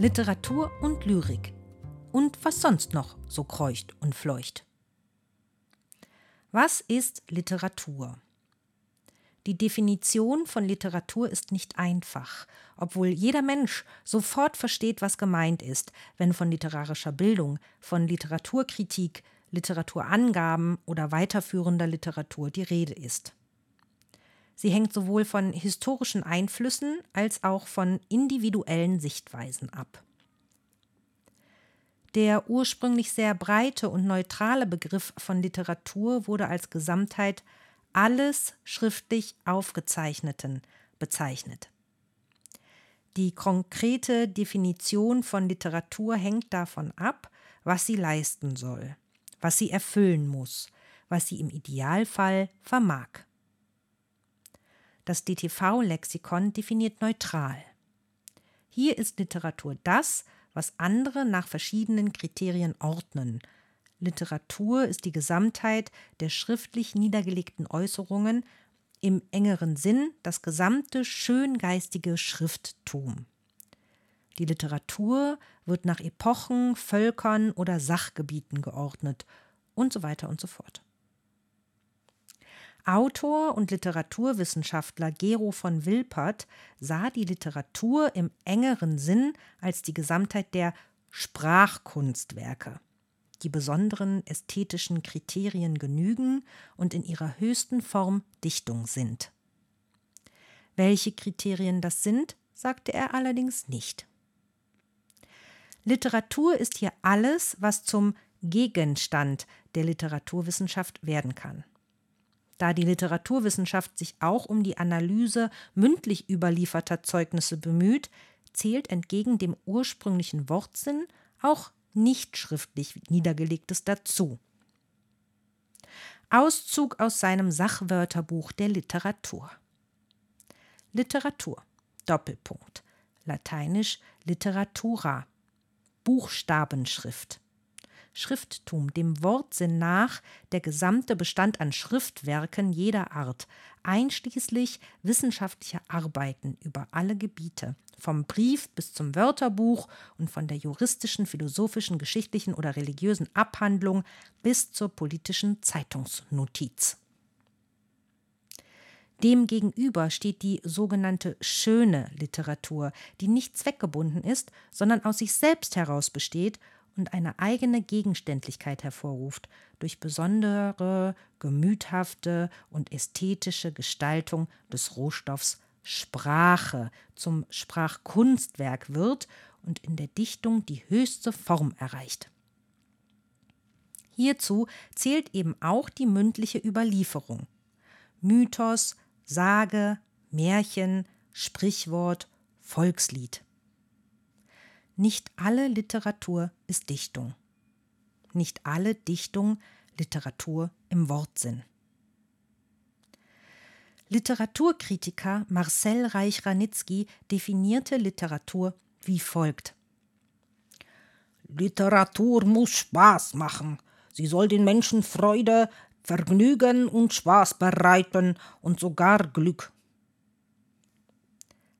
Literatur und Lyrik und was sonst noch so kreucht und fleucht. Was ist Literatur? Die Definition von Literatur ist nicht einfach, obwohl jeder Mensch sofort versteht, was gemeint ist, wenn von literarischer Bildung, von Literaturkritik, Literaturangaben oder weiterführender Literatur die Rede ist. Sie hängt sowohl von historischen Einflüssen als auch von individuellen Sichtweisen ab. Der ursprünglich sehr breite und neutrale Begriff von Literatur wurde als Gesamtheit alles schriftlich Aufgezeichneten bezeichnet. Die konkrete Definition von Literatur hängt davon ab, was sie leisten soll, was sie erfüllen muss, was sie im Idealfall vermag. Das DTV-Lexikon definiert neutral. Hier ist Literatur das, was andere nach verschiedenen Kriterien ordnen. Literatur ist die Gesamtheit der schriftlich niedergelegten Äußerungen, im engeren Sinn das gesamte schöngeistige Schrifttum. Die Literatur wird nach Epochen, Völkern oder Sachgebieten geordnet und so weiter und so fort. Autor und Literaturwissenschaftler Gero von Wilpert sah die Literatur im engeren Sinn als die Gesamtheit der Sprachkunstwerke, die besonderen ästhetischen Kriterien genügen und in ihrer höchsten Form Dichtung sind. Welche Kriterien das sind, sagte er allerdings nicht. Literatur ist hier alles, was zum Gegenstand der Literaturwissenschaft werden kann. Da die Literaturwissenschaft sich auch um die Analyse mündlich überlieferter Zeugnisse bemüht, zählt entgegen dem ursprünglichen Wortsinn auch nicht schriftlich Niedergelegtes dazu. Auszug aus seinem Sachwörterbuch der Literatur. Literatur. Doppelpunkt. Lateinisch Literatura. Buchstabenschrift. Schrifttum, dem Wortsinn nach der gesamte Bestand an Schriftwerken jeder Art, einschließlich wissenschaftlicher Arbeiten über alle Gebiete, vom Brief bis zum Wörterbuch und von der juristischen, philosophischen, geschichtlichen oder religiösen Abhandlung bis zur politischen Zeitungsnotiz. Demgegenüber steht die sogenannte schöne Literatur, die nicht zweckgebunden ist, sondern aus sich selbst heraus besteht und eine eigene Gegenständlichkeit hervorruft durch besondere, gemüthafte und ästhetische Gestaltung des Rohstoffs Sprache zum Sprachkunstwerk wird und in der Dichtung die höchste Form erreicht. Hierzu zählt eben auch die mündliche Überlieferung. Mythos, Sage, Märchen, Sprichwort, Volkslied. Nicht alle Literatur ist Dichtung. Nicht alle Dichtung Literatur im Wortsinn. Literaturkritiker Marcel Reich-Ranitzky definierte Literatur wie folgt. Literatur muss Spaß machen. Sie soll den Menschen Freude, Vergnügen und Spaß bereiten und sogar Glück.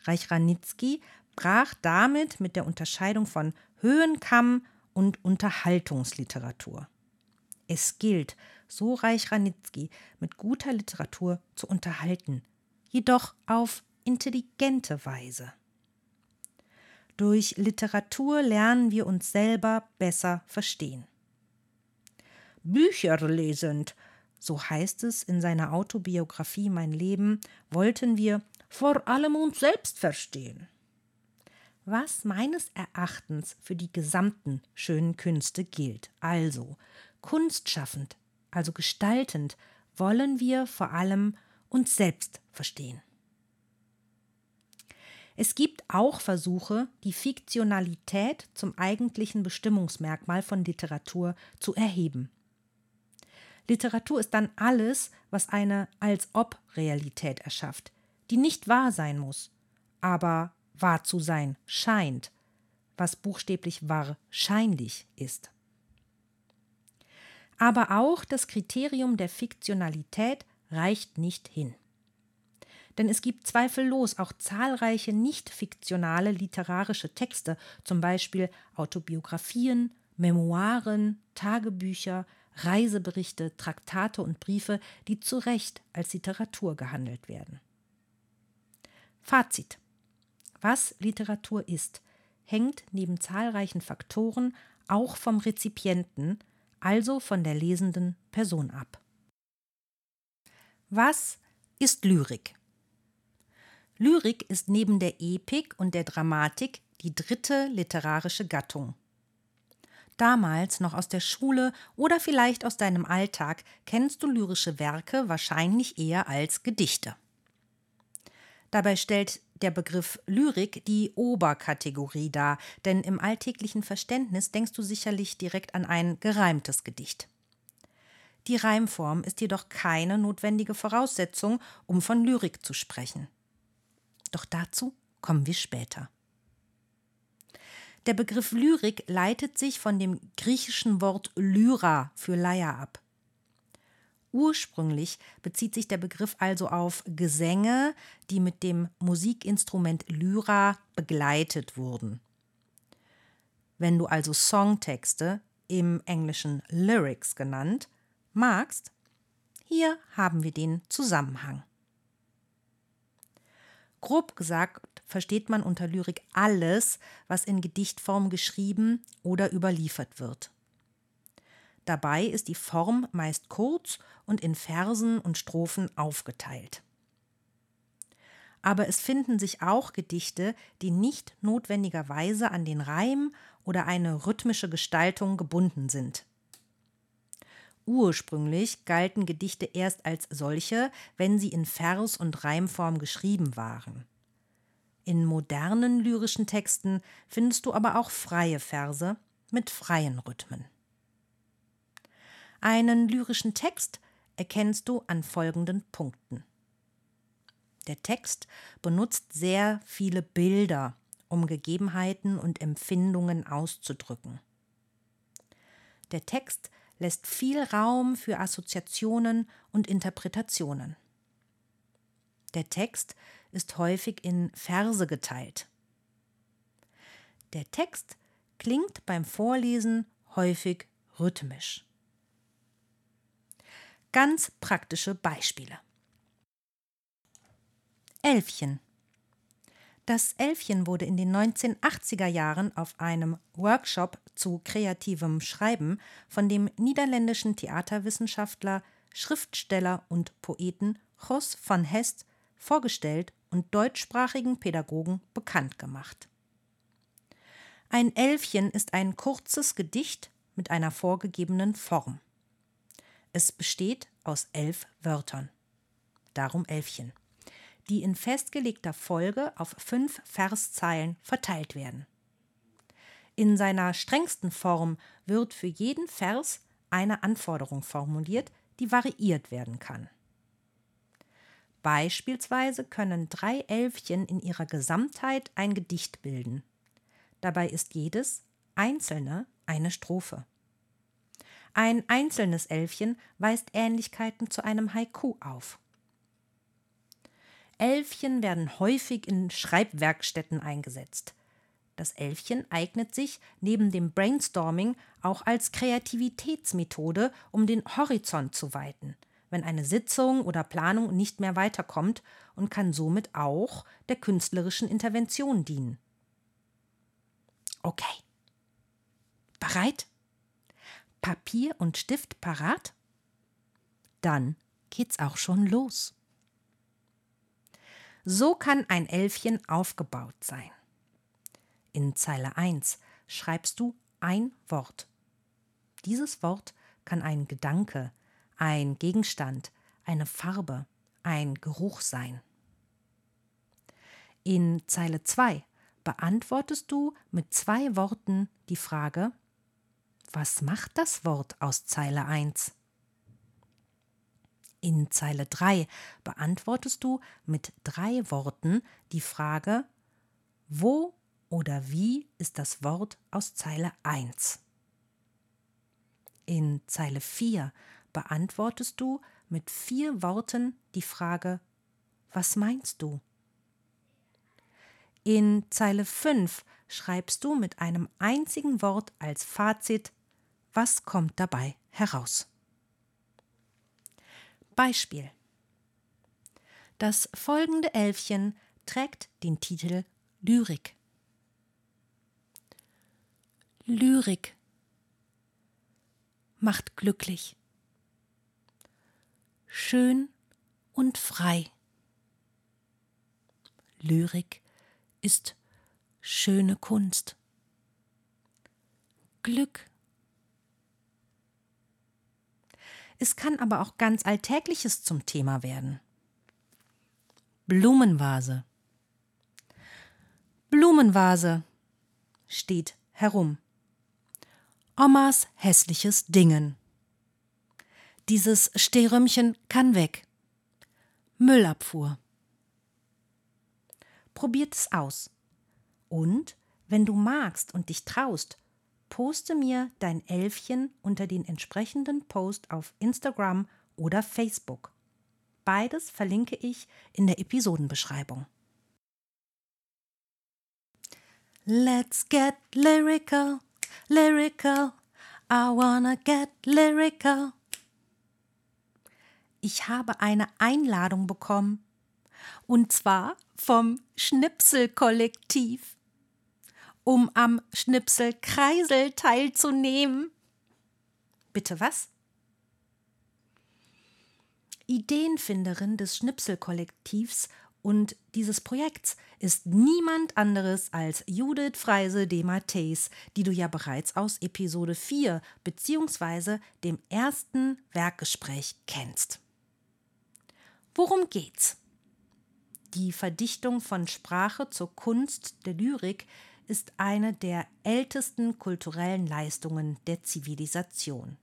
Reich-Ranitzky brach damit mit der Unterscheidung von Höhenkamm und Unterhaltungsliteratur. Es gilt, so Reich Ranitzky, mit guter Literatur zu unterhalten, jedoch auf intelligente Weise. Durch Literatur lernen wir uns selber besser verstehen. Bücher lesend, so heißt es in seiner Autobiografie Mein Leben, wollten wir vor allem uns selbst verstehen was meines Erachtens für die gesamten schönen Künste gilt. Also kunstschaffend, also gestaltend, wollen wir vor allem uns selbst verstehen. Es gibt auch Versuche, die Fiktionalität zum eigentlichen Bestimmungsmerkmal von Literatur zu erheben. Literatur ist dann alles, was eine Als-ob-Realität erschafft, die nicht wahr sein muss, aber wahr zu sein scheint, was buchstäblich wahrscheinlich ist. Aber auch das Kriterium der Fiktionalität reicht nicht hin. Denn es gibt zweifellos auch zahlreiche nicht fiktionale literarische Texte, zum Beispiel Autobiografien, Memoiren, Tagebücher, Reiseberichte, Traktate und Briefe, die zu Recht als Literatur gehandelt werden. Fazit. Was Literatur ist, hängt neben zahlreichen Faktoren auch vom Rezipienten, also von der lesenden Person ab. Was ist Lyrik? Lyrik ist neben der Epik und der Dramatik die dritte literarische Gattung. Damals noch aus der Schule oder vielleicht aus deinem Alltag kennst du lyrische Werke wahrscheinlich eher als Gedichte. Dabei stellt der Begriff Lyrik die Oberkategorie dar, denn im alltäglichen Verständnis denkst du sicherlich direkt an ein gereimtes Gedicht. Die Reimform ist jedoch keine notwendige Voraussetzung, um von Lyrik zu sprechen. Doch dazu kommen wir später. Der Begriff Lyrik leitet sich von dem griechischen Wort Lyra für Leier ab. Ursprünglich bezieht sich der Begriff also auf Gesänge, die mit dem Musikinstrument Lyra begleitet wurden. Wenn du also Songtexte, im Englischen Lyrics genannt, magst, hier haben wir den Zusammenhang. Grob gesagt versteht man unter Lyrik alles, was in Gedichtform geschrieben oder überliefert wird. Dabei ist die Form meist kurz und in Versen und Strophen aufgeteilt. Aber es finden sich auch Gedichte, die nicht notwendigerweise an den Reim oder eine rhythmische Gestaltung gebunden sind. Ursprünglich galten Gedichte erst als solche, wenn sie in Vers- und Reimform geschrieben waren. In modernen lyrischen Texten findest du aber auch freie Verse mit freien Rhythmen. Einen lyrischen Text erkennst du an folgenden Punkten. Der Text benutzt sehr viele Bilder, um Gegebenheiten und Empfindungen auszudrücken. Der Text lässt viel Raum für Assoziationen und Interpretationen. Der Text ist häufig in Verse geteilt. Der Text klingt beim Vorlesen häufig rhythmisch. Ganz praktische Beispiele. Elfchen. Das Elfchen wurde in den 1980er Jahren auf einem Workshop zu kreativem Schreiben von dem niederländischen Theaterwissenschaftler, Schriftsteller und Poeten Jos van Hest vorgestellt und deutschsprachigen Pädagogen bekannt gemacht. Ein Elfchen ist ein kurzes Gedicht mit einer vorgegebenen Form. Es besteht aus elf Wörtern. Darum Elfchen die in festgelegter Folge auf fünf Verszeilen verteilt werden. In seiner strengsten Form wird für jeden Vers eine Anforderung formuliert, die variiert werden kann. Beispielsweise können drei Elfchen in ihrer Gesamtheit ein Gedicht bilden. Dabei ist jedes einzelne eine Strophe. Ein einzelnes Elfchen weist Ähnlichkeiten zu einem Haiku auf. Elfchen werden häufig in Schreibwerkstätten eingesetzt. Das Elfchen eignet sich neben dem Brainstorming auch als Kreativitätsmethode, um den Horizont zu weiten, wenn eine Sitzung oder Planung nicht mehr weiterkommt und kann somit auch der künstlerischen Intervention dienen. Okay. Bereit? Papier und Stift parat? Dann geht's auch schon los. So kann ein Elfchen aufgebaut sein. In Zeile 1 schreibst du ein Wort. Dieses Wort kann ein Gedanke, ein Gegenstand, eine Farbe, ein Geruch sein. In Zeile 2 beantwortest du mit zwei Worten die Frage, was macht das Wort aus Zeile 1? In Zeile 3 beantwortest du mit drei Worten die Frage, wo oder wie ist das Wort aus Zeile 1? In Zeile 4 beantwortest du mit vier Worten die Frage, was meinst du? In Zeile 5 schreibst du mit einem einzigen Wort als Fazit, was kommt dabei heraus. Beispiel. Das folgende Elfchen trägt den Titel Lyrik. Lyrik macht glücklich, schön und frei. Lyrik ist schöne Kunst. Glück. Es kann aber auch ganz Alltägliches zum Thema werden. Blumenvase. Blumenvase steht herum. Omas hässliches Dingen. Dieses Stehrömmchen kann weg. Müllabfuhr. Probiert es aus. Und, wenn du magst und dich traust, poste mir dein Elfchen unter den entsprechenden Post auf Instagram oder Facebook. Beides verlinke ich in der Episodenbeschreibung. Let's get lyrical, lyrical. I wanna get lyrical. Ich habe eine Einladung bekommen. Und zwar vom Schnipselkollektiv, um am Schnipselkreisel teilzunehmen. Bitte was? Ideenfinderin des Schnipselkollektivs und dieses Projekts ist niemand anderes als Judith Freise de Matthäus, die du ja bereits aus Episode 4 bzw. dem ersten Werkgespräch kennst. Worum geht's? Die Verdichtung von Sprache zur Kunst der Lyrik ist eine der ältesten kulturellen Leistungen der Zivilisation.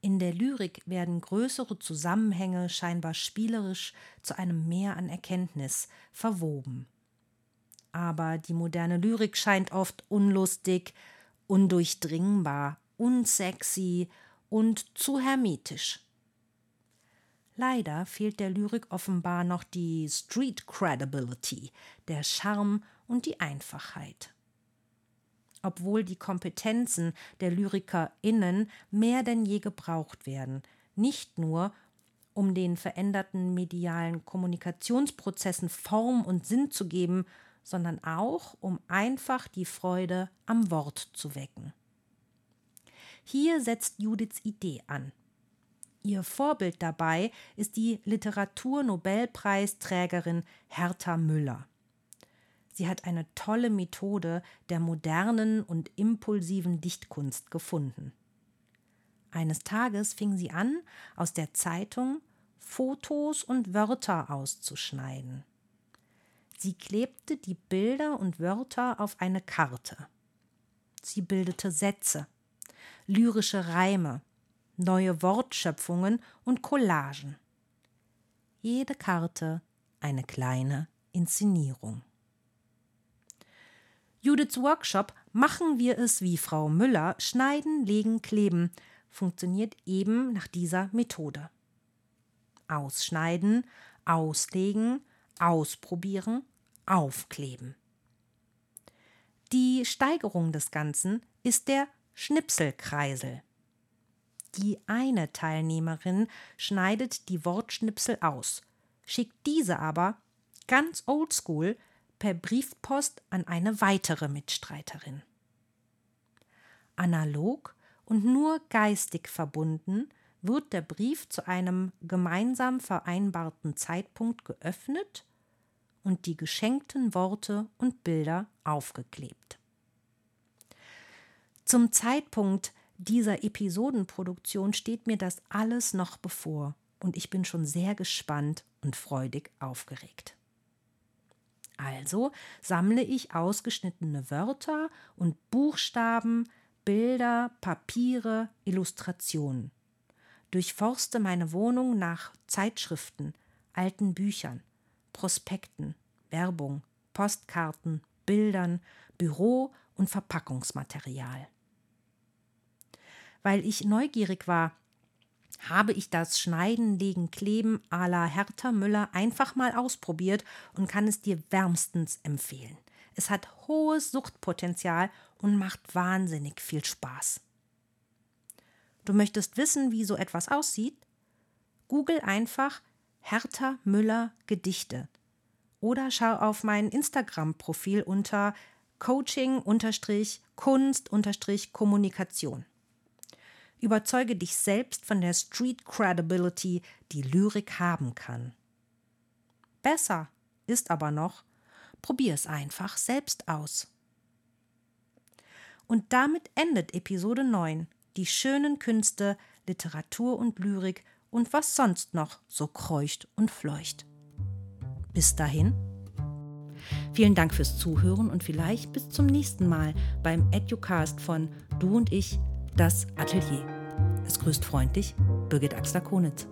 In der Lyrik werden größere Zusammenhänge scheinbar spielerisch zu einem Mehr an Erkenntnis verwoben. Aber die moderne Lyrik scheint oft unlustig, undurchdringbar, unsexy und zu hermetisch. Leider fehlt der Lyrik offenbar noch die Street Credibility, der Charme und die Einfachheit. Obwohl die Kompetenzen der LyrikerInnen mehr denn je gebraucht werden, nicht nur um den veränderten medialen Kommunikationsprozessen Form und Sinn zu geben, sondern auch um einfach die Freude am Wort zu wecken. Hier setzt Judiths Idee an. Ihr Vorbild dabei ist die Literaturnobelpreisträgerin Hertha Müller. Sie hat eine tolle Methode der modernen und impulsiven Dichtkunst gefunden. Eines Tages fing sie an, aus der Zeitung Fotos und Wörter auszuschneiden. Sie klebte die Bilder und Wörter auf eine Karte. Sie bildete Sätze, lyrische Reime, neue Wortschöpfungen und Collagen. Jede Karte eine kleine Inszenierung. Judiths Workshop Machen wir es wie Frau Müller, schneiden, legen, kleben funktioniert eben nach dieser Methode. Ausschneiden, auslegen, ausprobieren, aufkleben. Die Steigerung des Ganzen ist der Schnipselkreisel. Die eine Teilnehmerin schneidet die Wortschnipsel aus, schickt diese aber ganz oldschool per Briefpost an eine weitere Mitstreiterin. Analog und nur geistig verbunden wird der Brief zu einem gemeinsam vereinbarten Zeitpunkt geöffnet und die geschenkten Worte und Bilder aufgeklebt. Zum Zeitpunkt dieser Episodenproduktion steht mir das alles noch bevor und ich bin schon sehr gespannt und freudig aufgeregt. Also sammle ich ausgeschnittene Wörter und Buchstaben, Bilder, Papiere, Illustrationen. Durchforste meine Wohnung nach Zeitschriften, alten Büchern, Prospekten, Werbung, Postkarten, Bildern, Büro und Verpackungsmaterial. Weil ich neugierig war, habe ich das Schneiden, Legen, Kleben à la Hertha Müller einfach mal ausprobiert und kann es dir wärmstens empfehlen. Es hat hohes Suchtpotenzial und macht wahnsinnig viel Spaß. Du möchtest wissen, wie so etwas aussieht? Google einfach Hertha Müller Gedichte oder schau auf mein Instagram-Profil unter Coaching-Kunst-Kommunikation. Überzeuge dich selbst von der Street Credibility, die Lyrik haben kann. Besser ist aber noch, probier es einfach selbst aus. Und damit endet Episode 9, die schönen Künste, Literatur und Lyrik und was sonst noch so kreucht und fleucht. Bis dahin. Vielen Dank fürs Zuhören und vielleicht bis zum nächsten Mal beim Educast von Du und ich, das Atelier. Es grüßt freundlich Birgit Axler-Konitz.